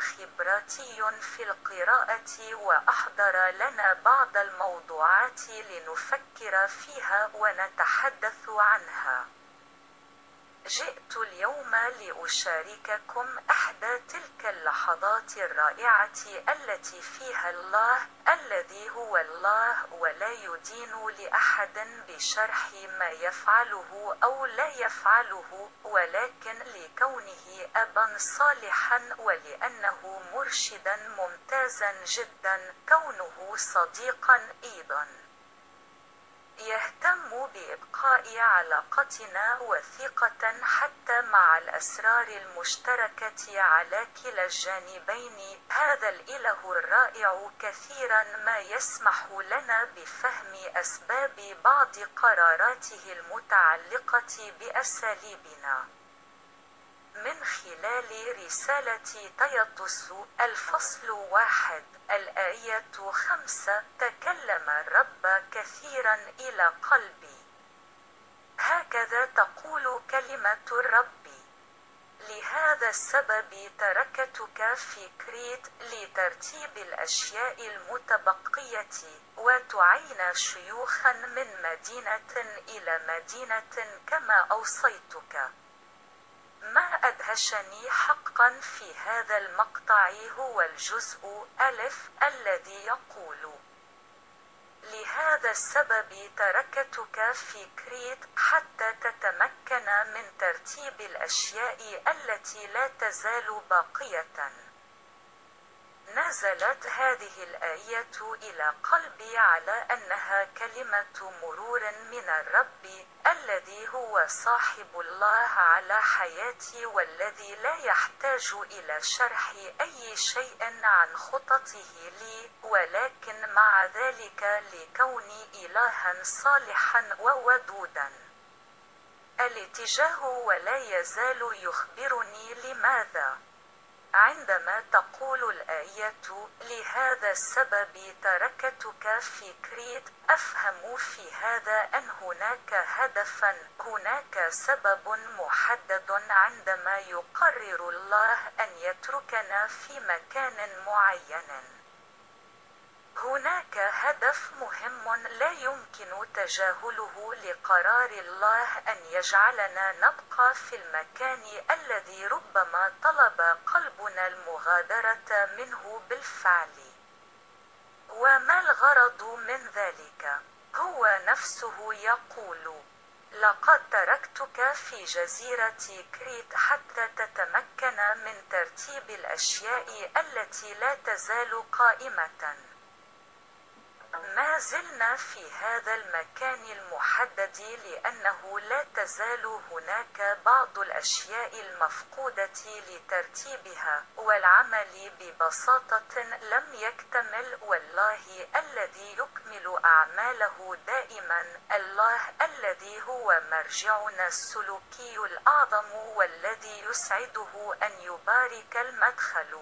خبراتي في القراءة وأحضر لنا بعض الموضوعات لنفكر فيها ونتحدث عنها. جئت اليوم لأشارككم إحدى تلك اللحظات الرائعة التي فيها الله الذي هو الله ولا يدين لأحد بشرح ما يفعله أو لا يفعله ولكن لكونه أبا صالحا ولأنه مرشدا ممتازا جدا كونه صديقا أيضا. يهتم بإبقاء علاقتنا وثيقة حتى مع الأسرار المشتركة على كلا الجانبين. هذا الإله الرائع كثيرا ما يسمح لنا بفهم أسباب بعض قراراته المتعلقة بأساليبنا. من خلال رسالة تيطس الفصل واحد. الآية خمسة. تكلم الرب كثيرا إلى قلبي. هكذا تقول كلمة الرب. لهذا السبب تركتك في كريت لترتيب الأشياء المتبقية وتعين شيوخا من مدينة إلى مدينة كما أوصيتك. ما أدهشني حقا في هذا المقطع هو الجزء ألف الذي يقول لهذا السبب تركتك في كريت حتى تتمكن من ترتيب الأشياء التي لا تزال باقية. نزلت هذه الآية إلى قلبي على أنها كلمة مرور من الرب الذي هو صاحب الله على حياتي والذي لا يحتاج إلى شرح أي شيء عن خططه لي ولكن مع ذلك لكوني إلها صالحا وودودا. الاتجاه ولا يزال يخبرني لماذا. عندما تقول الآية لهذا السبب تركتك في كريت أفهم في هذا أن هناك هدفا هناك سبب محدد عندما يقرر الله أن يتركنا في مكان معين. هناك هدف مهم لا يمكن تجاهله لقرار الله أن يجعلنا نبقى في المكان الذي ربما طلب قلبنا المغادرة منه بالفعل. وما الغرض من ذلك؟ هو نفسه يقول: لقد تركتك في جزيرة كريت حتى تتمكن من ترتيب الأشياء التي لا تزال قائمة. ما زلنا في هذا المكان المحدد لأنه لا تزال هناك بعض الأشياء المفقودة لترتيبها والعمل ببساطة لم يكتمل والله الذي يكمل أعماله دائما الله الذي هو مرجعنا السلوكي الأعظم والذي يسعده أن يبارك المدخل.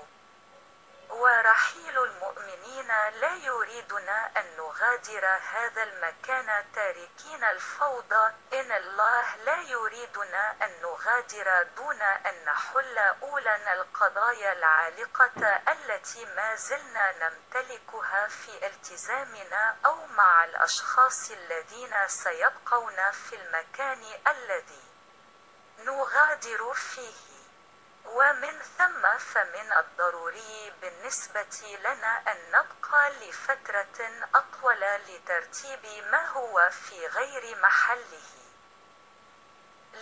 ورحيل المؤمنين لا يريدنا أن نغادر هذا المكان تاركين الفوضى. إن الله لا يريدنا أن نغادر دون أن نحل أولا القضايا العالقة التي ما زلنا نمتلكها في التزامنا أو مع الأشخاص الذين سيبقون في المكان الذي نغادر فيه. ومن ثم فمن الضروري بالنسبة لنا أن نبقى لفترة أطول لترتيب ما هو في غير محله.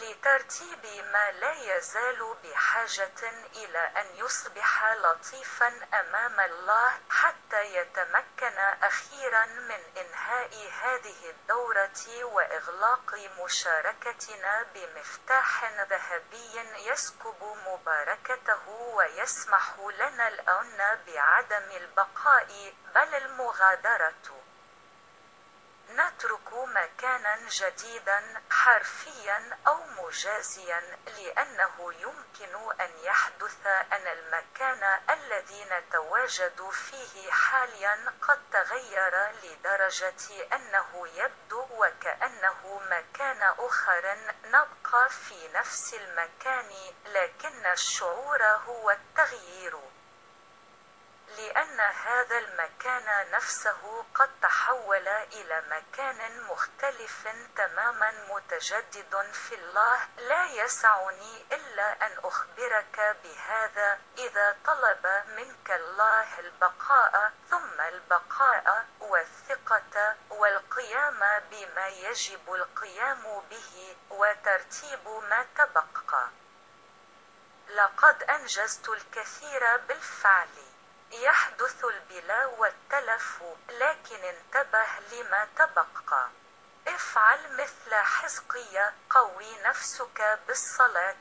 لترتيب ما لا يزال بحاجة إلى أن يصبح لطيفا أمام الله حتى يتمكن أخيرا من إنهاء هذه الدورة وإغلاق مشاركتنا بمفتاح ذهبي يسكب مباركته ويسمح لنا الآن بعدم البقاء بل المغادرة. نترك مكانا جديدا حرفيا أو مجازيا لأنه يمكن أن يحدث أن المكان الذي نتواجد فيه حاليا قد تغير لدرجة أنه يبدو وكأنه آخر نبقى في نفس المكان لكن الشعور هو التغيير. لأن هذا المكان نفسه قد تحول إلى مكان مختلف تماما متجدد في الله. لا يسعني إلا أن أخبرك بهذا إذا طلب منك الله البقاء ثم البقاء والثقة والقيام بما يجب القيام به وترتيب ما تبقى. لقد أنجزت الكثير بالفعل. يحدث البلا والتلف لكن انتبه لما تبقى. افعل مثل حزقية قوي نفسك بالصلاة.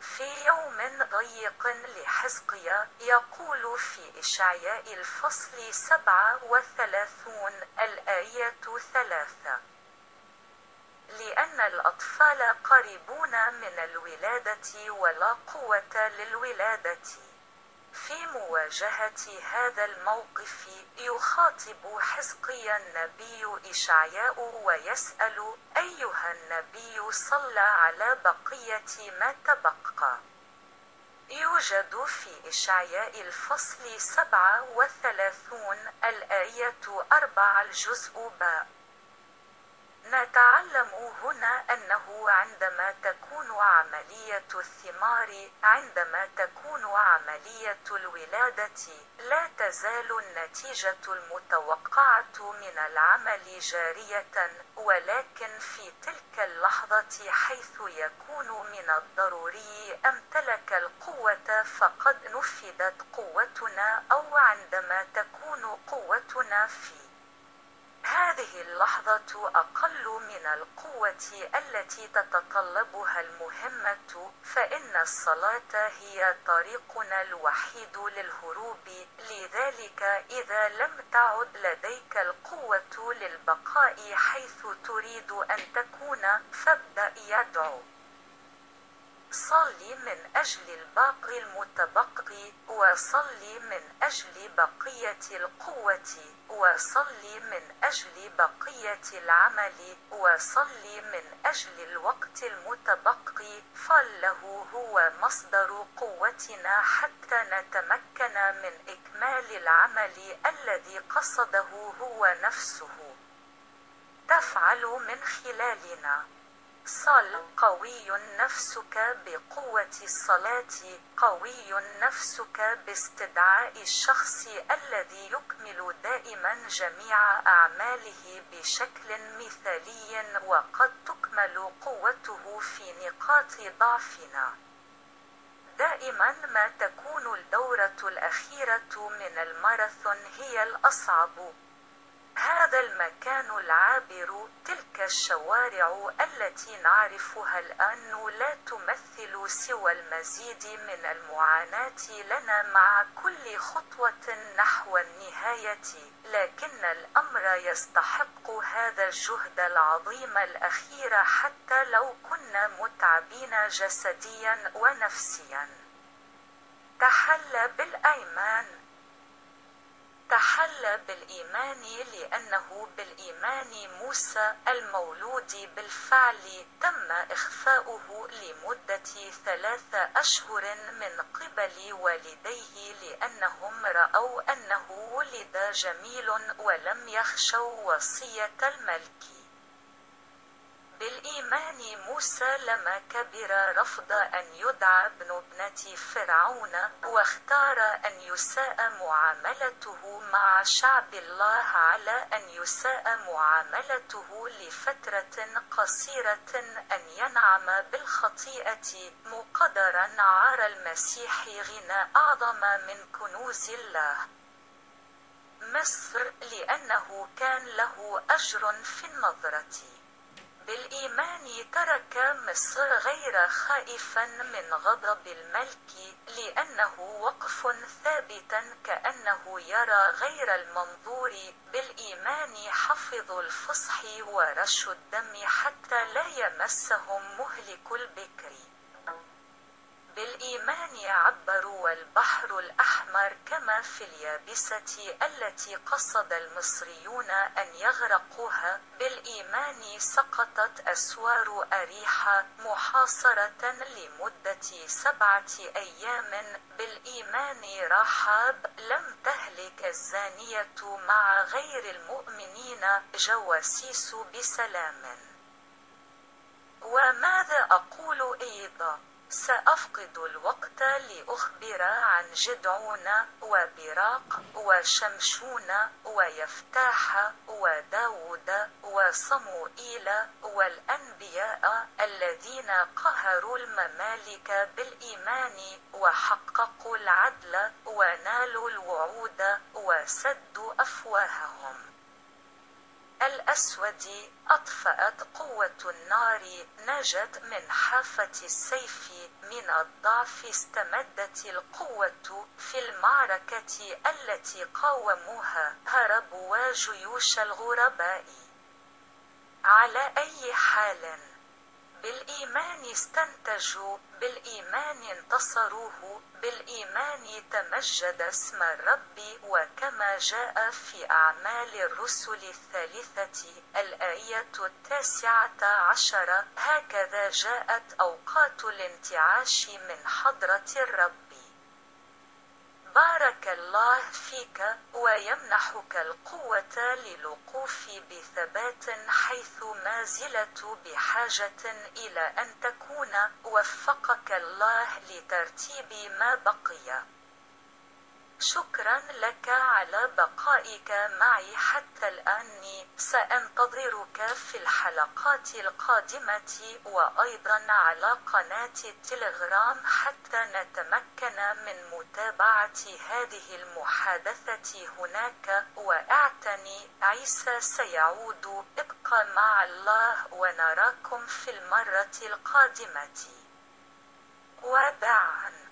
في يوم ضيق لحزقية يقول في إشعياء الفصل سبعة وثلاثون الآية ثلاثة. لأن الأطفال قريبون من الولادة ولا قوة للولادة. في مواجهة هذا الموقف يخاطب حزقيا النبي إشعياء ويسأل أيها النبي صلى على بقية ما تبقى. يوجد في إشعياء الفصل سبعة وثلاثون الآية أربع الجزء باء. نتعلم هنا أنه عندما تكون عملية الثمار عندما تكون عملية الولادة لا تزال النتيجة المتوقعة من العمل جارية ولكن في تلك اللحظة حيث يكون من الضروري أمتلك القوة فقد نفذت قوتنا أو عندما تكون قوتنا في هذه اللحظة أقل من القوة التي تتطلبها المهمة فإن الصلاة هي طريقنا الوحيد للهروب. لذلك إذا لم تعد لديك القوة للبقاء حيث تريد أن تكون فابدأ يدعو. صل من أجل الباقي المتبقي وصل من أجل بقية القوة وصل من أجل بقية العمل وصل من أجل الوقت المتبقي. فله هو مصدر قوتنا حتى نتمكن من إكمال العمل الذي قصده هو نفسه. تفعل من خلالنا. صل قوي نفسك بقوة الصلاة قوي نفسك باستدعاء الشخص الذي يكمل دائما جميع أعماله بشكل مثالي وقد تكمل قوته في نقاط ضعفنا. دائما ما تكون الدورة الأخيرة من الماراثون هي الأصعب. هذا المكان العابر تلك الشوارع التي نعرفها الآن لا تمثل سوى المزيد من المعاناة لنا مع كل خطوة نحو النهاية لكن الأمر يستحق هذا الجهد العظيم الأخير حتى لو كنا متعبين جسديا ونفسيا. تحلى بالأيمان تحلى بالإيمان لأنه بالإيمان موسى المولود بالفعل تم إخفاؤه لمدة ثلاث أشهر من قبل والديه لأنهم رأوا أنه ولد جميل ولم يخشوا وصية الملك. بالإيمان موسى لما كبر رفض أن يدعى ابن ابنة فرعون واختار أن يساء معاملته مع شعب الله على أن يساء معاملته لفترة قصيرة أن ينعم بالخطيئة مقدرا عار المسيح غنى أعظم من كنوز الله. مصر لأنه كان له أجر في النظرة. بالإيمان ترك مصر غير خائفا من غضب الملك لأنه وقف ثابتا كأنه يرى غير المنظور بالإيمان حفظ الفصح ورش الدم حتى لا يمسهم مهلك البكر. بالإيمان عبروا والبحر الأحمر كما في اليابسة التي قصد المصريون أن يغرقوها بالإيمان سقطت أسوار أريحة محاصرة لمدة سبعة أيام. بالإيمان رحاب لم تهلك الزانية مع غير المؤمنين جواسيس بسلام. وماذا أقول أيضا؟ سأفقد الوقت لأخبر عن جدعون وبراق وشمشون ويفتاح وداود وصموئيل والأنبياء الذين قهروا الممالك بالإيمان وحققوا العدل ونالوا الوعود وسدوا أفواههم. الأسود أطفأت قوة النار نجت من حافة السيف من الضعف استمدت القوة في المعركة التي قاوموها هربوا جيوش الغرباء. على أي حال بالإيمان استنتجوا بالإيمان انتصروه بالإيمان تمجد اسم الرب وكما جاء في أعمال الرسل الثالثة الآية التاسعة عشرة هكذا جاءت أوقات الانتعاش من حضرة الرب. بارك الله فيك ويمنحك القوة للوقوف بثبات حيث ما زلت بحاجة إلى أن تكون وفقك الله لترتيب ما بقي. شكرا لك على بقائك معي حتى الآن. سأنتظرك في الحلقات القادمة وأيضا على قناة التلغرام حتى نتمكن من متابعة هذه المحادثة هناك. وأعتني عيسى سيعود. ابقى مع الله ونراكم في المرة القادمة. وداعا